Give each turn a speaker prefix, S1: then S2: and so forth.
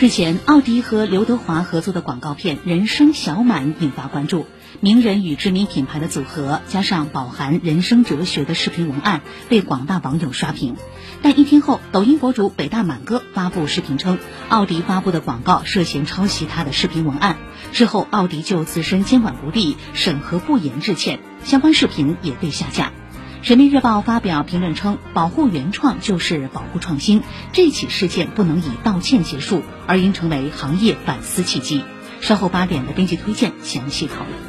S1: 日前，奥迪和刘德华合作的广告片《人生小满》引发关注。名人与知名品牌的组合，加上饱含人生哲学的视频文案，被广大网友刷屏。但一天后，抖音博主北大满哥发布视频称，奥迪发布的广告涉嫌抄袭他的视频文案。之后，奥迪就自身监管不力、审核不严致歉，相关视频也被下架。人民日报发表评论称，保护原创就是保护创新，这起事件不能以道歉结束，而应成为行业反思契机。稍后八点的编辑推荐详细讨论。